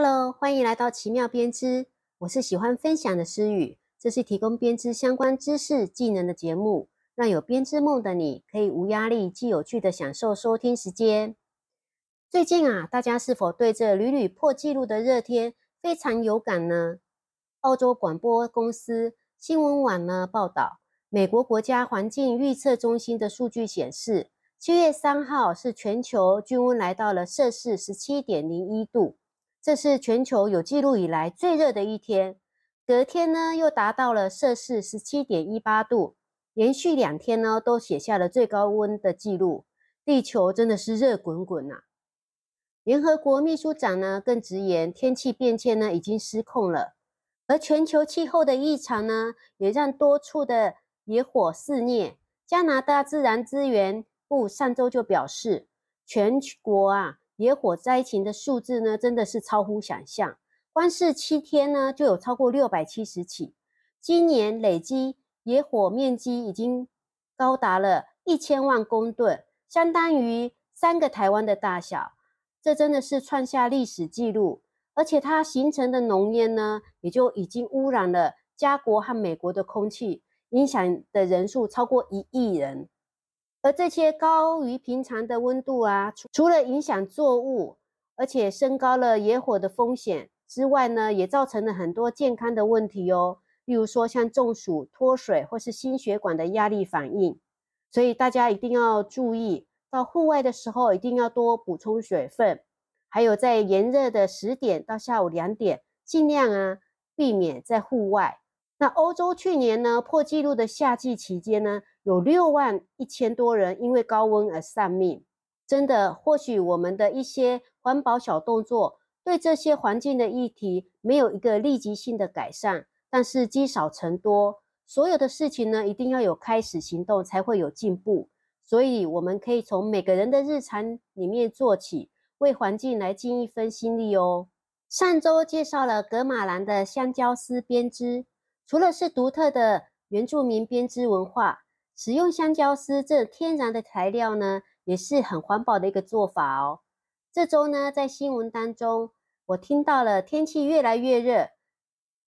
Hello，欢迎来到奇妙编织。我是喜欢分享的诗雨，这是提供编织相关知识、技能的节目，让有编织梦的你可以无压力、既有趣的享受收听时间。最近啊，大家是否对这屡屡破纪录的热天非常有感呢？澳洲广播公司新闻网呢报道，美国国家环境预测中心的数据显示，七月三号是全球均温来到了摄氏十七点零一度。这是全球有记录以来最热的一天，隔天呢又达到了摄氏十七点一八度，连续两天呢都写下了最高温的记录。地球真的是热滚滚呐！联合国秘书长呢更直言，天气变迁呢已经失控了，而全球气候的异常呢也让多处的野火肆虐。加拿大自然资源部上周就表示，全国啊。野火灾情的数字呢，真的是超乎想象。光是七天呢，就有超过六百七十起。今年累积野火面积已经高达了一千万公吨，相当于三个台湾的大小。这真的是创下历史记录。而且它形成的浓烟呢，也就已经污染了加国和美国的空气，影响的人数超过一亿人。而这些高于平常的温度啊，除除了影响作物，而且升高了野火的风险之外呢，也造成了很多健康的问题哦。例如说像中暑、脱水或是心血管的压力反应。所以大家一定要注意，到户外的时候一定要多补充水分，还有在炎热的十点到下午两点，尽量啊避免在户外。那欧洲去年呢破纪录的夏季期间呢？有六万一千多人因为高温而丧命，真的，或许我们的一些环保小动作，对这些环境的议题没有一个立即性的改善，但是积少成多，所有的事情呢，一定要有开始行动才会有进步，所以我们可以从每个人的日常里面做起，为环境来尽一份心力哦。上周介绍了格马兰的香蕉丝编织，除了是独特的原住民编织文化。使用香蕉丝这天然的材料呢，也是很环保的一个做法哦。这周呢，在新闻当中，我听到了天气越来越热，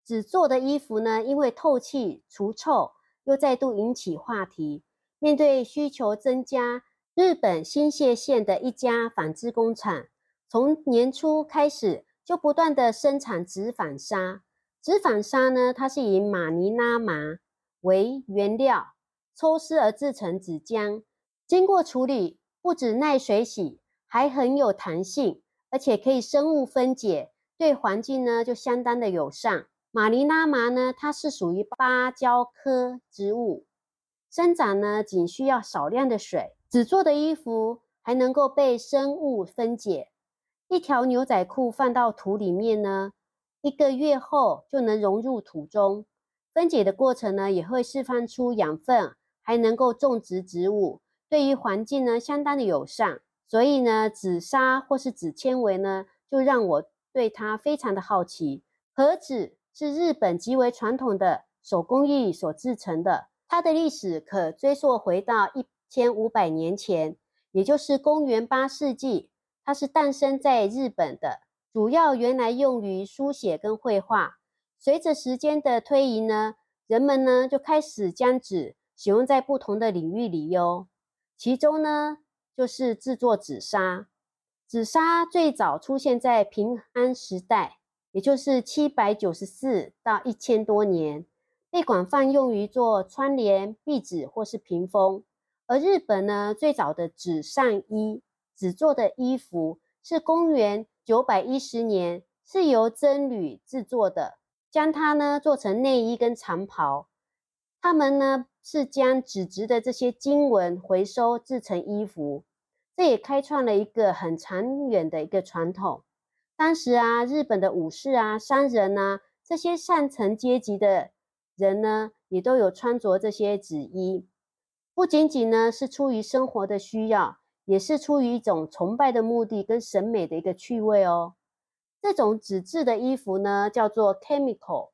纸做的衣服呢，因为透气除臭，又再度引起话题。面对需求增加，日本新泻县的一家纺织工厂，从年初开始就不断的生产纸纺纱。纸纺纱呢，它是以马尼拉麻为原料。抽丝而制成纸浆，经过处理，不止耐水洗，还很有弹性，而且可以生物分解，对环境呢就相当的友善。马尼拉麻呢，它是属于芭蕉科植物，生长呢仅需要少量的水。纸做的衣服还能够被生物分解，一条牛仔裤放到土里面呢，一个月后就能融入土中。分解的过程呢，也会释放出养分。还能够种植植物，对于环境呢相当的友善，所以呢紫砂或是纸纤维呢，就让我对它非常的好奇。和纸是日本极为传统的手工艺所制成的，它的历史可追溯回到一千五百年前，也就是公元八世纪。它是诞生在日本的，主要原来用于书写跟绘画。随着时间的推移呢，人们呢就开始将纸。使用在不同的领域里哟，其中呢就是制作紫砂。紫砂最早出现在平安时代，也就是七百九十四到一千多年，被广泛用于做窗帘、壁纸或是屏风。而日本呢，最早的纸上衣，纸做的衣服是公元九百一十年，是由真铝制作的，将它呢做成内衣跟长袍。他们呢？是将纸质的这些经文回收制成衣服，这也开创了一个很长远的一个传统。当时啊，日本的武士啊、商人啊这些上层阶级的人呢，也都有穿着这些纸衣，不仅仅呢是出于生活的需要，也是出于一种崇拜的目的跟审美的一个趣味哦。这种纸质的衣服呢，叫做 chemical，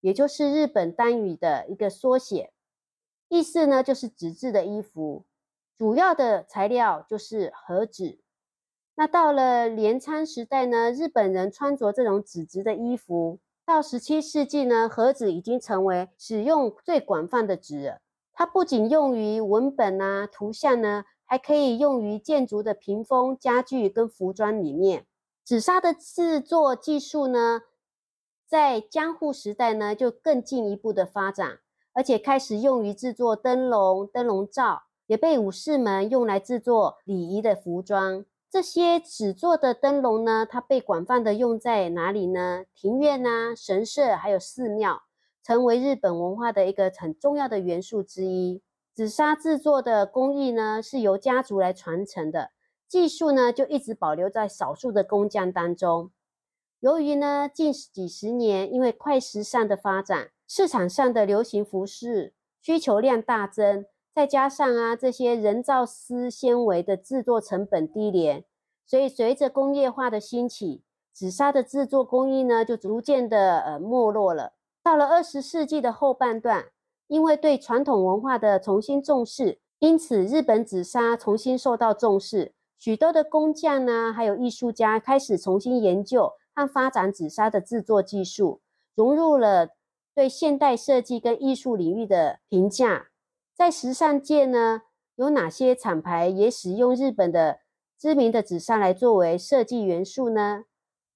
也就是日本单语的一个缩写。意思呢，就是纸质的衣服，主要的材料就是和纸。那到了镰仓时代呢，日本人穿着这种纸质的衣服。到十七世纪呢，盒子已经成为使用最广泛的纸。它不仅用于文本啊、图像呢，还可以用于建筑的屏风、家具跟服装里面。纸砂的制作技术呢，在江户时代呢就更进一步的发展，而且开始用于制作灯笼、灯笼罩，也被武士们用来制作礼仪的服装。这些纸做的灯笼呢，它被广泛的用在哪里呢？庭院啊、神社还有寺庙。成为日本文化的一个很重要的元素之一。紫砂制作的工艺呢，是由家族来传承的，技术呢就一直保留在少数的工匠当中。由于呢近几十年因为快时尚的发展，市场上的流行服饰需求量大增，再加上啊这些人造丝纤维的制作成本低廉，所以随着工业化的兴起，紫砂的制作工艺呢就逐渐的呃没落了。到了二十世纪的后半段，因为对传统文化的重新重视，因此日本紫砂重新受到重视。许多的工匠呢，还有艺术家开始重新研究和发展紫砂的制作技术，融入了对现代设计跟艺术领域的评价。在时尚界呢，有哪些厂牌也使用日本的知名的紫砂来作为设计元素呢？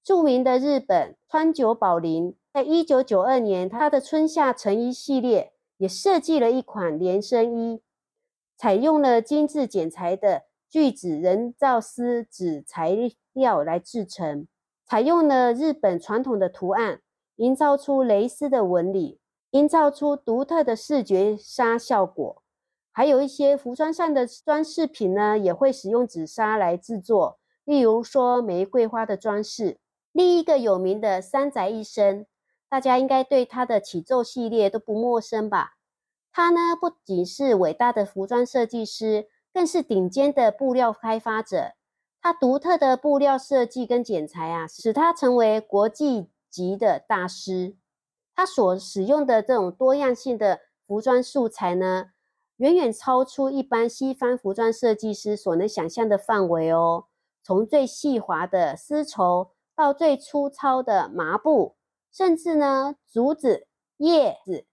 著名的日本川久保玲。在一九九二年，他的春夏成衣系列也设计了一款连身衣，采用了精致剪裁的聚酯人造丝纸材料来制成，采用了日本传统的图案，营造出蕾丝的纹理，营造出独特的视觉纱效果。还有一些服装上的装饰品呢，也会使用紫砂来制作，例如说玫瑰花的装饰。另一个有名的三宅一生。大家应该对他的起奏系列都不陌生吧？他呢不仅是伟大的服装设计师，更是顶尖的布料开发者。他独特的布料设计跟剪裁啊，使他成为国际级的大师。他所使用的这种多样性的服装素材呢，远远超出一般西方服装设计师所能想象的范围哦。从最细滑的丝绸到最粗糙的麻布。甚至呢，竹子、叶子、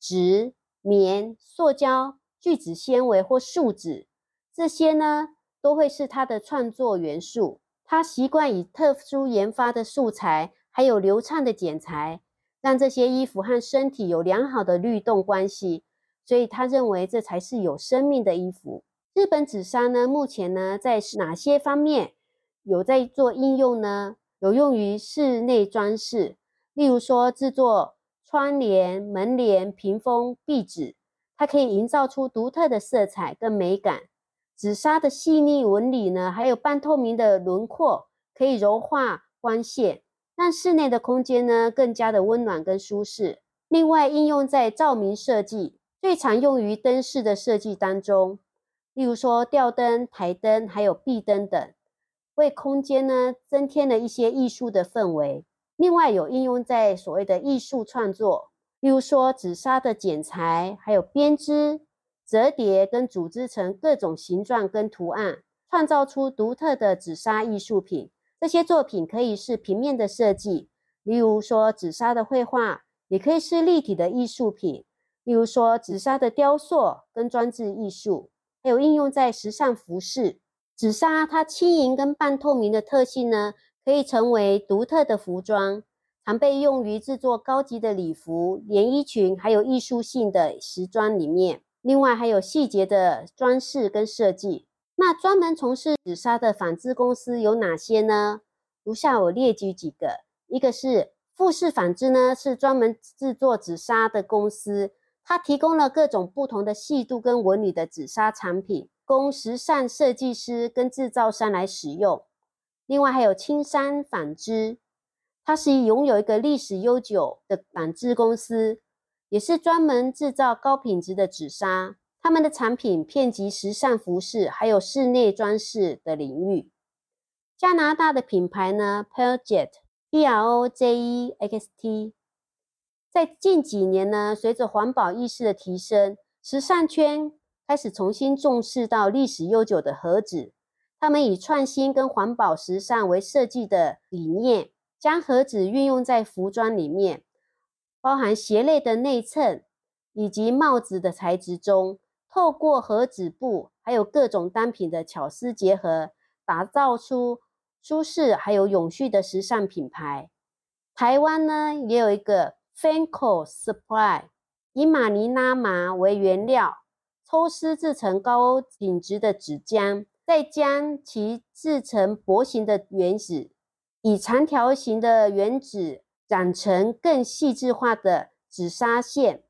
纸、棉、塑胶、聚酯纤维或树脂，这些呢都会是他的创作元素。他习惯以特殊研发的素材，还有流畅的剪裁，让这些衣服和身体有良好的律动关系。所以他认为这才是有生命的衣服。日本纸砂呢，目前呢在哪些方面有在做应用呢？有用于室内装饰。例如说，制作窗帘、门帘、屏风、壁纸，它可以营造出独特的色彩跟美感。紫砂的细腻纹理呢，还有半透明的轮廓，可以柔化光线，让室内的空间呢更加的温暖跟舒适。另外，应用在照明设计，最常用于灯饰的设计当中，例如说吊灯、台灯，还有壁灯等，为空间呢增添了一些艺术的氛围。另外有应用在所谓的艺术创作，例如说紫砂的剪裁，还有编织、折叠跟组织成各种形状跟图案，创造出独特的紫砂艺术品。这些作品可以是平面的设计，例如说紫砂的绘画，也可以是立体的艺术品，例如说紫砂的雕塑跟装置艺术，还有应用在时尚服饰。紫砂它轻盈跟半透明的特性呢？可以成为独特的服装，常被用于制作高级的礼服、连衣裙，还有艺术性的时装里面。另外还有细节的装饰跟设计。那专门从事紫砂的纺织公司有哪些呢？如下我列举几个：一个是富士纺织呢，是专门制作紫砂的公司，它提供了各种不同的细度跟纹理的紫砂产品，供时尚设计师跟制造商来使用。另外还有青山纺织，它是拥有一个历史悠久的纺织公司，也是专门制造高品质的紫砂。他们的产品遍及时尚服饰，还有室内装饰的领域。加拿大的品牌呢，Project（P R O J E X T） 在近几年呢，随着环保意识的提升，时尚圈开始重新重视到历史悠久的盒子。他们以创新跟环保时尚为设计的理念，将盒子运用在服装里面，包含鞋类的内衬以及帽子的材质中，透过和纸布还有各种单品的巧思结合，打造出舒适还有永续的时尚品牌。台湾呢也有一个 Fanco Supply，以马尼拉麻为原料，抽丝制成高品质的纸浆。再将其制成薄型的原纸，以长条形的原纸染成更细致化的纸纱线，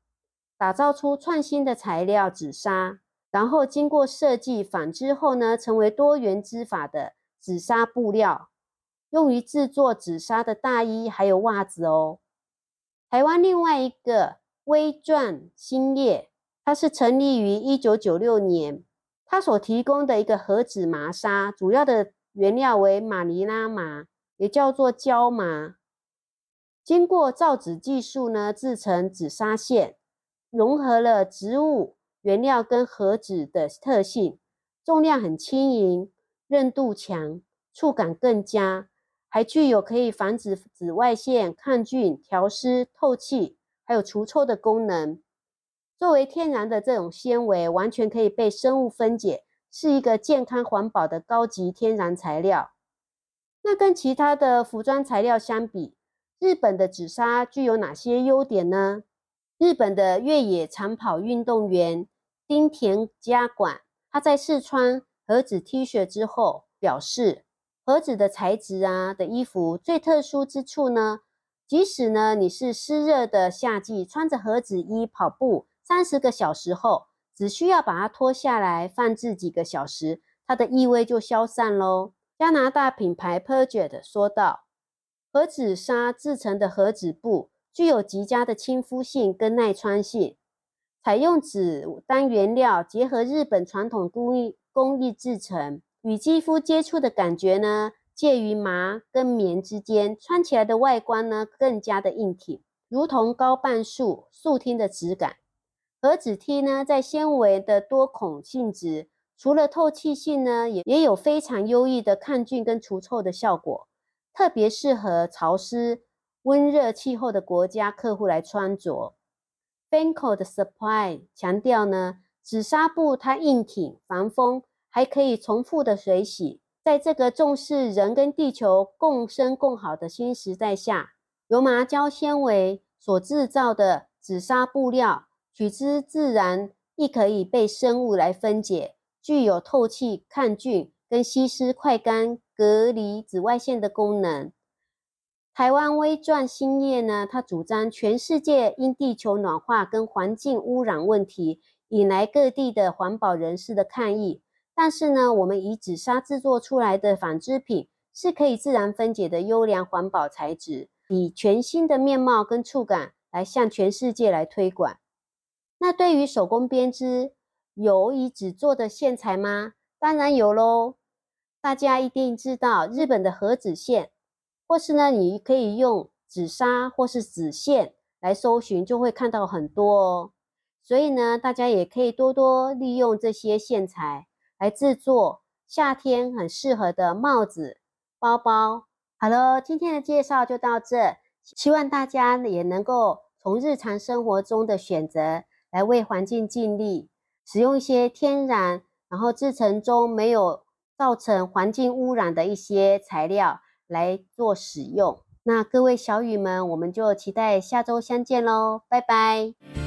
打造出创新的材料紫砂，然后经过设计纺织后呢，成为多元织法的紫砂布料，用于制作紫砂的大衣还有袜子哦。台湾另外一个微钻兴业，它是成立于一九九六年。它所提供的一个盒子麻纱，主要的原料为马尼拉麻，也叫做胶麻。经过造纸技术呢，制成紫砂线，融合了植物原料跟盒子的特性，重量很轻盈，韧度强，触感更佳，还具有可以防止紫外线、抗菌、调湿、透气，还有除臭的功能。作为天然的这种纤维，完全可以被生物分解，是一个健康环保的高级天然材料。那跟其他的服装材料相比，日本的纸纱具有哪些优点呢？日本的越野长跑运动员丁田加管，他在试穿盒子 T 恤之后表示，盒子的材质啊的衣服最特殊之处呢，即使呢你是湿热的夏季，穿着盒子衣跑步。三十个小时后，只需要把它脱下来放置几个小时，它的异味就消散喽。加拿大品牌 p e r g e t 说道：“盒子纱制成的盒子布具有极佳的亲肤性跟耐穿性，采用纸当原料，结合日本传统工艺工艺制成，与肌肤接触的感觉呢，介于麻跟棉之间，穿起来的外观呢更加的硬挺，如同高半数素听的质感。”盒子 T 呢，在纤维的多孔性质，除了透气性呢，也也有非常优异的抗菌跟除臭的效果，特别适合潮湿、温热气候的国家客户来穿着。Fanco 的 Supply 强调呢，紫砂布它硬挺、防风，还可以重复的水洗。在这个重视人跟地球共生共好的新时代下，由麻胶纤维所制造的紫砂布料。取之自然，亦可以被生物来分解，具有透气、抗菌、跟吸湿、快干、隔离紫外线的功能。台湾微钻兴业呢，它主张全世界因地球暖化跟环境污染问题，引来各地的环保人士的抗议。但是呢，我们以紫砂制作出来的纺织品，是可以自然分解的优良环保材质，以全新的面貌跟触感来向全世界来推广。那对于手工编织，有以纸做的线材吗？当然有喽！大家一定知道日本的和子线，或是呢，你可以用纸纱或是纸线来搜寻，就会看到很多哦。所以呢，大家也可以多多利用这些线材来制作夏天很适合的帽子、包包。好了，今天的介绍就到这，希望大家也能够从日常生活中的选择。来为环境尽力，使用一些天然，然后制成中没有造成环境污染的一些材料来做使用。那各位小雨们，我们就期待下周相见喽，拜拜。